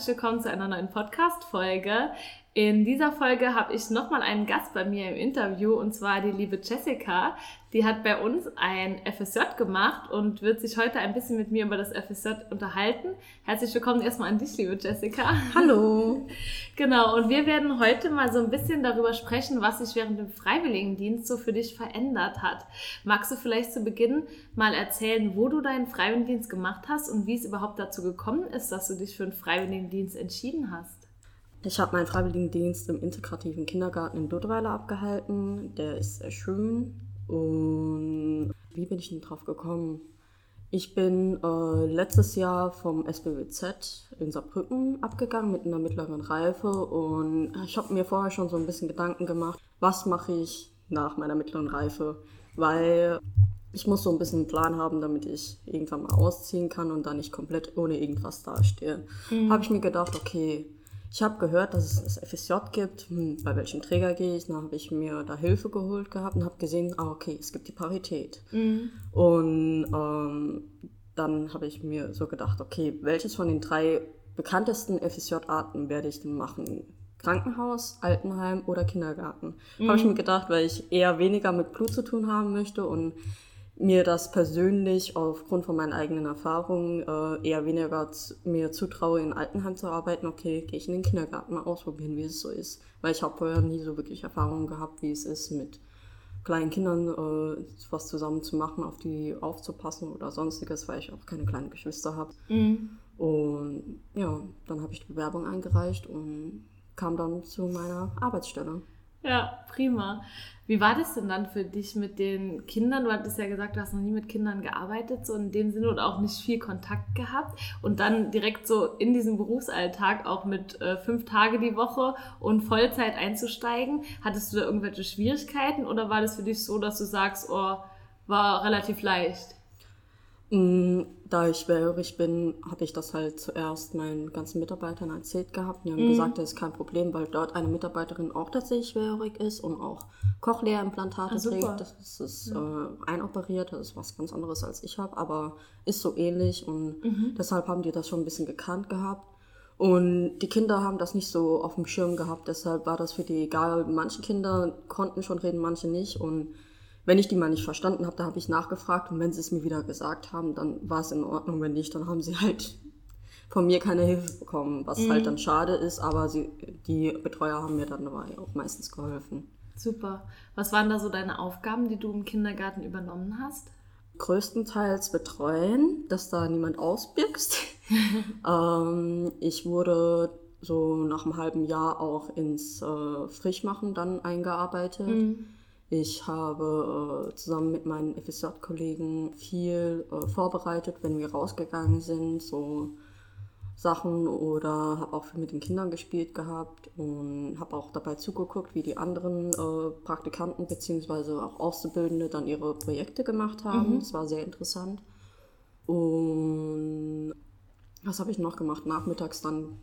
Herzlich willkommen zu einer neuen Podcast-Folge. In dieser Folge habe ich nochmal einen Gast bei mir im Interview und zwar die liebe Jessica. Die hat bei uns ein FSJ gemacht und wird sich heute ein bisschen mit mir über das FSJ unterhalten. Herzlich willkommen erstmal an dich, liebe Jessica. Hallo. Genau, und wir werden heute mal so ein bisschen darüber sprechen, was sich während dem Freiwilligendienst so für dich verändert hat. Magst du vielleicht zu Beginn mal erzählen, wo du deinen Freiwilligendienst gemacht hast und wie es überhaupt dazu gekommen ist, dass du dich für einen Freiwilligendienst entschieden hast? Ich habe meinen Freiwilligendienst im integrativen Kindergarten in Duttweiler abgehalten. Der ist sehr schön. Und wie bin ich denn drauf gekommen? Ich bin äh, letztes Jahr vom SBWZ in Saarbrücken abgegangen mit einer mittleren Reife und ich habe mir vorher schon so ein bisschen Gedanken gemacht, was mache ich nach meiner mittleren Reife, weil ich muss so ein bisschen einen Plan haben, damit ich irgendwann mal ausziehen kann und dann nicht komplett ohne irgendwas dastehe. Mhm. Habe ich mir gedacht, okay, ich habe gehört, dass es das FSJ gibt. Hm, bei welchem Träger gehe ich? Dann habe ich mir da Hilfe geholt gehabt und habe gesehen, ah, okay, es gibt die Parität. Mhm. Und ähm, dann habe ich mir so gedacht, okay, welches von den drei bekanntesten FSJ-Arten werde ich denn machen? Krankenhaus, Altenheim oder Kindergarten? Mhm. Habe ich mir gedacht, weil ich eher weniger mit Blut zu tun haben möchte und mir das persönlich aufgrund von meinen eigenen Erfahrungen äh, eher weniger mir zutraue, in Altenheim zu arbeiten. Okay, gehe ich in den Kindergarten mal ausprobieren, wie es so ist. Weil ich habe vorher nie so wirklich Erfahrungen gehabt, wie es ist, mit kleinen Kindern äh, was zusammen zu machen, auf die aufzupassen oder sonstiges, weil ich auch keine kleinen Geschwister habe. Mhm. Und ja, dann habe ich die Bewerbung eingereicht und kam dann zu meiner Arbeitsstelle. Ja, prima. Wie war das denn dann für dich mit den Kindern? Du hattest ja gesagt, du hast noch nie mit Kindern gearbeitet, so in dem Sinne und auch nicht viel Kontakt gehabt. Und dann direkt so in diesen Berufsalltag auch mit äh, fünf Tage die Woche und Vollzeit einzusteigen. Hattest du da irgendwelche Schwierigkeiten oder war das für dich so, dass du sagst, oh, war relativ leicht? Mm, da ich schwerhörig bin, habe ich das halt zuerst meinen ganzen Mitarbeitern erzählt gehabt. Die haben mhm. gesagt, das ist kein Problem, weil dort eine Mitarbeiterin auch tatsächlich schwerhörig ist und auch Cochlea-Implantate ah, trägt. Das ist, ist ja. äh, einoperiert, das ist was ganz anderes als ich habe, aber ist so ähnlich und mhm. deshalb haben die das schon ein bisschen gekannt gehabt. Und die Kinder haben das nicht so auf dem Schirm gehabt, deshalb war das für die egal. Manche Kinder konnten schon reden, manche nicht und wenn ich die mal nicht verstanden habe, da habe ich nachgefragt und wenn sie es mir wieder gesagt haben, dann war es in Ordnung. Wenn nicht, dann haben sie halt von mir keine Hilfe bekommen, was mhm. halt dann schade ist, aber sie, die Betreuer haben mir dann dabei auch meistens geholfen. Super. Was waren da so deine Aufgaben, die du im Kindergarten übernommen hast? Größtenteils betreuen, dass da niemand ausbirgst. ähm, ich wurde so nach einem halben Jahr auch ins äh, Frischmachen dann eingearbeitet. Mhm ich habe äh, zusammen mit meinen FSJ-Kollegen viel äh, vorbereitet, wenn wir rausgegangen sind, so Sachen oder habe auch viel mit den Kindern gespielt gehabt und habe auch dabei zugeguckt, wie die anderen äh, Praktikanten bzw. auch Auszubildende dann ihre Projekte gemacht haben. Mhm. Das war sehr interessant. Und was habe ich noch gemacht? Nachmittags dann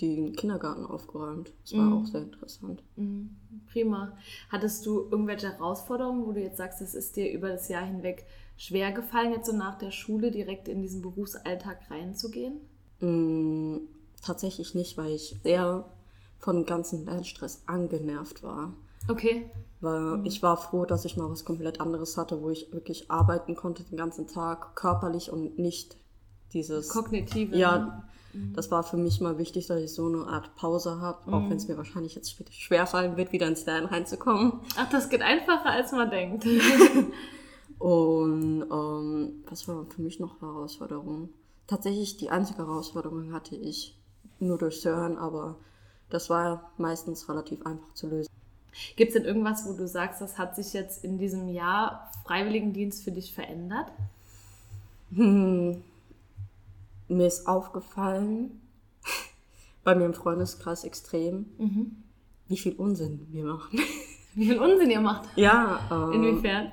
den Kindergarten aufgeräumt. Das war mhm. auch sehr interessant. Mhm. Prima. Hattest du irgendwelche Herausforderungen, wo du jetzt sagst, es ist dir über das Jahr hinweg schwer gefallen, jetzt so nach der Schule direkt in diesen Berufsalltag reinzugehen? Mhm, tatsächlich nicht, weil ich sehr von ganzen Lernstress angenervt war. Okay. Weil mhm. ich war froh, dass ich mal was komplett anderes hatte, wo ich wirklich arbeiten konnte den ganzen Tag, körperlich und nicht dieses... Kognitive. Ja, ne? Mhm. Das war für mich mal wichtig, dass ich so eine Art Pause habe, auch mhm. wenn es mir wahrscheinlich jetzt später schwerfallen wird, wieder ins Lernen reinzukommen. Ach, das geht einfacher, als man denkt. Und ähm, was war für mich noch Herausforderung? Tatsächlich die einzige Herausforderung hatte ich nur durch Hören, aber das war meistens relativ einfach zu lösen. Gibt es denn irgendwas, wo du sagst, das hat sich jetzt in diesem Jahr Freiwilligendienst für dich verändert? Hm, mir ist aufgefallen, bei mir im Freundeskreis extrem, mhm. wie viel Unsinn wir machen. Wie viel Unsinn ihr macht? Ja. Ähm, Inwiefern?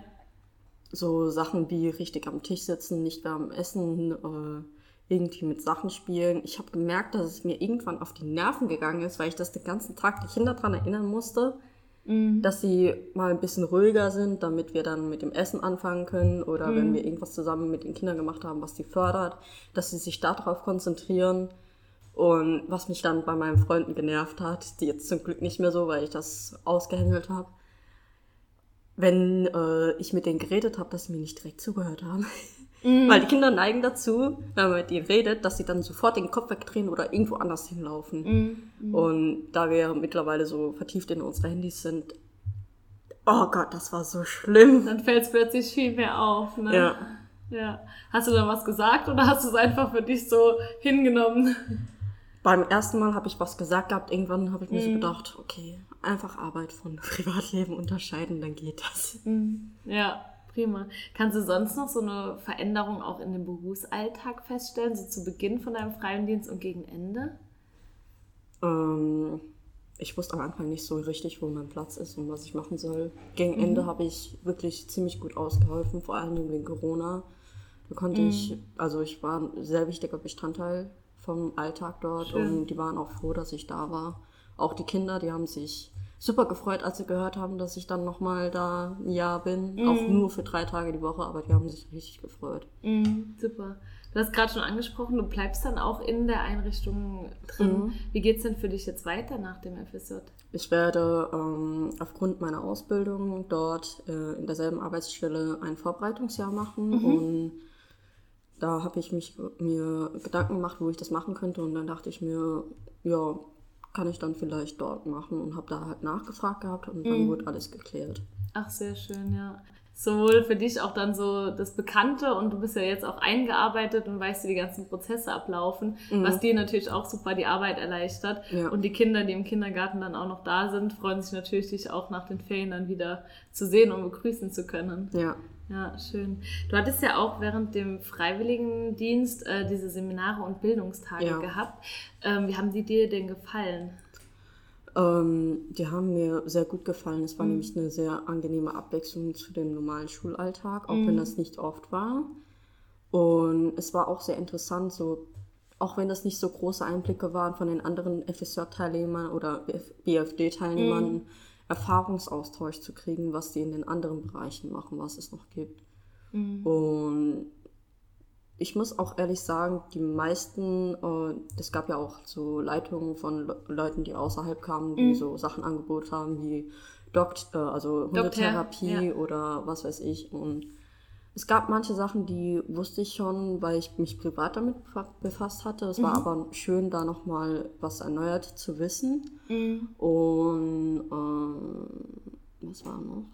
So Sachen wie richtig am Tisch sitzen, nicht mehr am Essen, äh, irgendwie mit Sachen spielen. Ich habe gemerkt, dass es mir irgendwann auf die Nerven gegangen ist, weil ich das den ganzen Tag die Kinder daran erinnern musste, Mhm. Dass sie mal ein bisschen ruhiger sind, damit wir dann mit dem Essen anfangen können oder mhm. wenn wir irgendwas zusammen mit den Kindern gemacht haben, was sie fördert, dass sie sich darauf konzentrieren Und was mich dann bei meinen Freunden genervt hat, die jetzt zum Glück nicht mehr so, weil ich das ausgehändelt habe, wenn äh, ich mit denen geredet habe, dass sie mir nicht direkt zugehört haben. Mm. Weil die Kinder neigen dazu, wenn man mit ihnen redet, dass sie dann sofort den Kopf wegdrehen oder irgendwo anders hinlaufen. Mm. Mm. Und da wir mittlerweile so vertieft in unsere Handys sind, oh Gott, das war so schlimm. Dann fällt es plötzlich viel mehr auf. Ne? Ja. ja. Hast du dann was gesagt oder hast du es einfach für dich so hingenommen? Beim ersten Mal habe ich was gesagt gehabt, irgendwann habe ich mir so gedacht, okay, einfach Arbeit von Privatleben unterscheiden, dann geht das. Ja. Prima. Kannst du sonst noch so eine Veränderung auch in dem Berufsalltag feststellen, so zu Beginn von deinem Freiwilligendienst und gegen Ende? Ähm, ich wusste am Anfang nicht so richtig, wo mein Platz ist und was ich machen soll. Gegen mhm. Ende habe ich wirklich ziemlich gut ausgeholfen, vor allem wegen Corona. Da konnte mhm. ich, also ich war ein sehr wichtiger Bestandteil vom Alltag dort Schön. und die waren auch froh, dass ich da war. Auch die Kinder, die haben sich super gefreut, als sie gehört haben, dass ich dann nochmal da ein Jahr bin. Mm. Auch nur für drei Tage die Woche, aber die haben sich richtig gefreut. Mm, super. Du hast gerade schon angesprochen, du bleibst dann auch in der Einrichtung drin. Mhm. Wie geht es denn für dich jetzt weiter nach dem FSJ? Ich werde ähm, aufgrund meiner Ausbildung dort äh, in derselben Arbeitsstelle ein Vorbereitungsjahr machen mhm. und da habe ich mich, mir Gedanken gemacht, wo ich das machen könnte und dann dachte ich mir, ja, kann ich dann vielleicht dort machen und habe da halt nachgefragt gehabt und dann mhm. wurde alles geklärt. Ach, sehr schön, ja. Sowohl für dich auch dann so das Bekannte und du bist ja jetzt auch eingearbeitet und weißt, wie die ganzen Prozesse ablaufen, mhm. was dir natürlich auch super die Arbeit erleichtert. Ja. Und die Kinder, die im Kindergarten dann auch noch da sind, freuen sich natürlich, dich auch nach den Ferien dann wieder zu sehen und begrüßen zu können. Ja. Ja, schön. Du hattest ja auch während dem Freiwilligendienst äh, diese Seminare und Bildungstage ja. gehabt. Ähm, wie haben die dir denn gefallen? Ähm, die haben mir sehr gut gefallen. Es war mhm. nämlich eine sehr angenehme Abwechslung zu dem normalen Schulalltag, auch mhm. wenn das nicht oft war. Und es war auch sehr interessant, so auch wenn das nicht so große Einblicke waren von den anderen FSJ-Teilnehmern oder BFD-Teilnehmern, mhm. Erfahrungsaustausch zu kriegen, was die in den anderen Bereichen machen, was es noch gibt. Mhm. Und ich muss auch ehrlich sagen, die meisten, es äh, gab ja auch so Leitungen von Le Leuten, die außerhalb kamen, die mhm. so Sachen angeboten haben wie Dokt, äh, also Hundetherapie ja. oder was weiß ich. Und es gab manche Sachen, die wusste ich schon, weil ich mich privat damit befasst hatte. Es mhm. war aber schön, da nochmal was erneuert zu wissen. Mhm. Und äh, was war noch?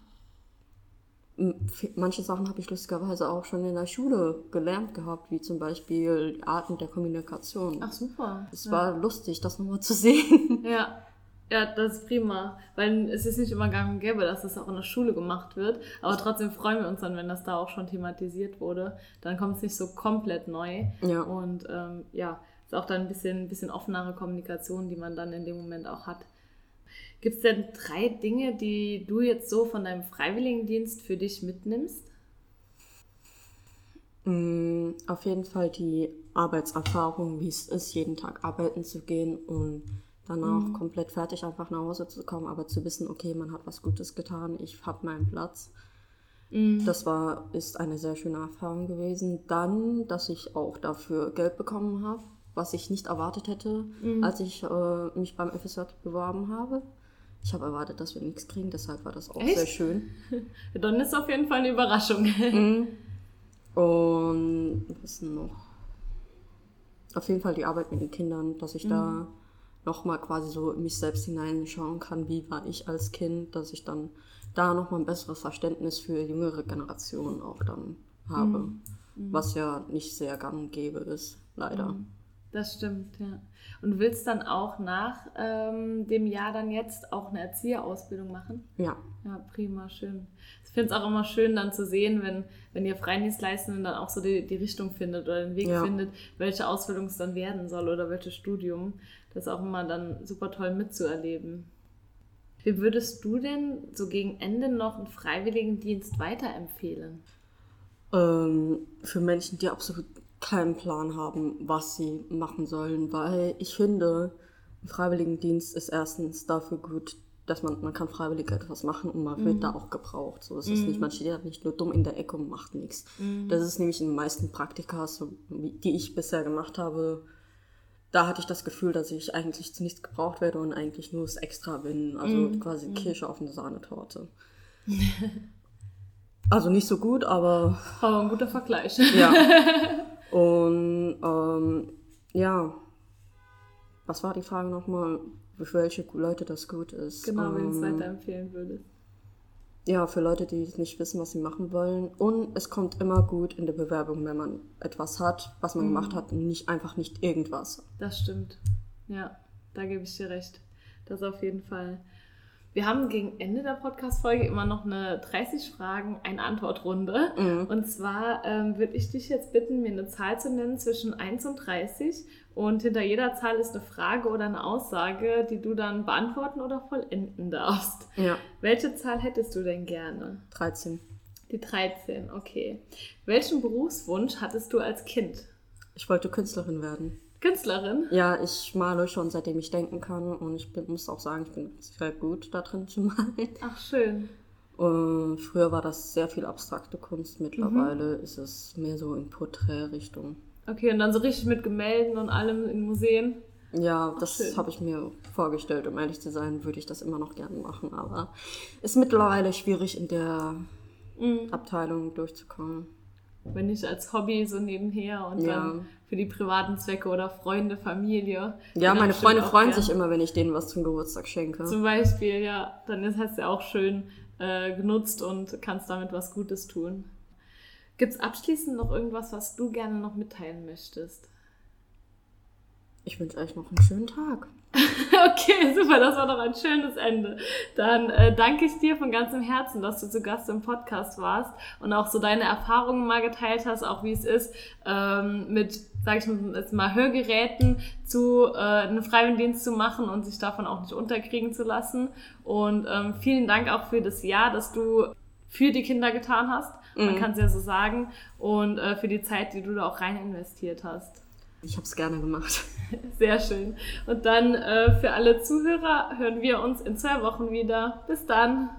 Manche Sachen habe ich lustigerweise auch schon in der Schule gelernt gehabt, wie zum Beispiel Arten der Kommunikation. Ach super. Es ja. war lustig, das nochmal zu sehen. Ja, ja, das ist prima, weil es ist nicht immer gang und gäbe, dass das auch in der Schule gemacht wird. Aber trotzdem freuen wir uns dann, wenn das da auch schon thematisiert wurde. Dann kommt es nicht so komplett neu. Ja. Und ähm, ja, ist auch dann ein bisschen, ein bisschen offenere Kommunikation, die man dann in dem Moment auch hat. Gibt es denn drei Dinge, die du jetzt so von deinem Freiwilligendienst für dich mitnimmst? Mm, auf jeden Fall die Arbeitserfahrung, wie es ist, jeden Tag arbeiten zu gehen und danach mhm. komplett fertig einfach nach Hause zu kommen, aber zu wissen, okay, man hat was Gutes getan, ich habe meinen Platz. Mhm. Das war, ist eine sehr schöne Erfahrung gewesen. Dann, dass ich auch dafür Geld bekommen habe, was ich nicht erwartet hätte, mhm. als ich äh, mich beim FSJ beworben habe. Ich habe erwartet, dass wir nichts kriegen, deshalb war das auch Echt? sehr schön. Dann ist auf jeden Fall eine Überraschung. Mhm. Und was noch? Auf jeden Fall die Arbeit mit den Kindern, dass ich mhm. da nochmal quasi so in mich selbst hineinschauen kann, wie war ich als Kind, dass ich dann da nochmal ein besseres Verständnis für jüngere Generationen auch dann habe. Mhm. mhm. Was ja nicht sehr gang und gäbe ist, leider. Mhm. Das stimmt, ja. Und willst dann auch nach ähm, dem Jahr dann jetzt auch eine Erzieherausbildung machen? Ja. Ja, prima, schön. Ich finde es auch immer schön dann zu sehen, wenn, wenn ihr Freidienstleistenden dann auch so die, die Richtung findet oder den Weg ja. findet, welche Ausbildung es dann werden soll oder welches Studium. Das ist auch immer dann super toll mitzuerleben. Wie würdest du denn so gegen Ende noch einen Freiwilligendienst weiterempfehlen? Ähm, für Menschen, die absolut keinen Plan haben, was sie machen sollen, weil ich finde, ein Freiwilligendienst ist erstens dafür gut, dass man, man kann freiwillig etwas machen und man mhm. wird da auch gebraucht. So, es mhm. ist nicht, man steht ja nicht nur dumm in der Ecke und macht nichts. Mhm. Das ist nämlich in den meisten Praktika, so, die ich bisher gemacht habe, da hatte ich das Gefühl, dass ich eigentlich zu nichts gebraucht werde und eigentlich nur das Extra bin. Also Mhm. quasi Kirsche auf eine Sahnetorte. also nicht so gut, aber Aber ein guter Vergleich. ja. Und ähm, ja, was war die Frage nochmal? Für welche Leute das gut ist? Genau, wenn du es Ähm, weiterempfehlen würdest. Ja, für Leute, die nicht wissen, was sie machen wollen. Und es kommt immer gut in der Bewerbung, wenn man etwas hat, was man gemacht hat, und nicht einfach nicht irgendwas. Das stimmt. Ja, da gebe ich dir recht. Das auf jeden Fall. Wir haben gegen Ende der Podcast-Folge immer noch eine 30 Fragen, eine Antwortrunde. Mhm. Und zwar ähm, würde ich dich jetzt bitten, mir eine Zahl zu nennen zwischen 1 und 30. Und hinter jeder Zahl ist eine Frage oder eine Aussage, die du dann beantworten oder vollenden darfst. Ja, Welche Zahl hättest du denn gerne? 13. Die 13, okay. Welchen Berufswunsch hattest du als Kind? Ich wollte Künstlerin werden. Künstlerin? Ja, ich male schon seitdem ich denken kann und ich bin, muss auch sagen, ich bin sehr gut da drin zu malen. Ach, schön. Und früher war das sehr viel abstrakte Kunst, mittlerweile Mhm. ist es mehr so in Porträtrichtung. Okay, und dann so richtig mit Gemälden und allem in Museen. Ja, das habe ich mir vorgestellt. Um ehrlich zu sein, würde ich das immer noch gerne machen, aber ist mittlerweile schwierig in der Mhm. Abteilung durchzukommen. Wenn nicht als Hobby so nebenher und Ja. dann für die privaten Zwecke oder Freunde, Familie. Ja, meine Freunde freuen gern- sich immer, wenn ich denen was zum Geburtstag schenke. Zum Beispiel, ja, dann ist es ja auch schön äh, genutzt und kannst damit was Gutes tun. Gibt es abschließend noch irgendwas, was du gerne noch mitteilen möchtest? Ich wünsche euch noch einen schönen Tag. Okay, super, das war doch ein schönes Ende. Dann äh, danke ich dir von ganzem Herzen, dass du zu Gast im Podcast warst und auch so deine Erfahrungen mal geteilt hast, auch wie es ist, ähm, mit, sag ich jetzt mal, Hörgeräten zu äh, einen Freiwilligendienst zu machen und sich davon auch nicht unterkriegen zu lassen. Und ähm, vielen Dank auch für das Jahr, das du für die Kinder getan hast. Man Mhm. kann es ja so sagen. Und äh, für die Zeit, die du da auch rein investiert hast. Ich habe es gerne gemacht. Sehr schön. Und dann äh, für alle Zuhörer hören wir uns in zwei Wochen wieder. Bis dann.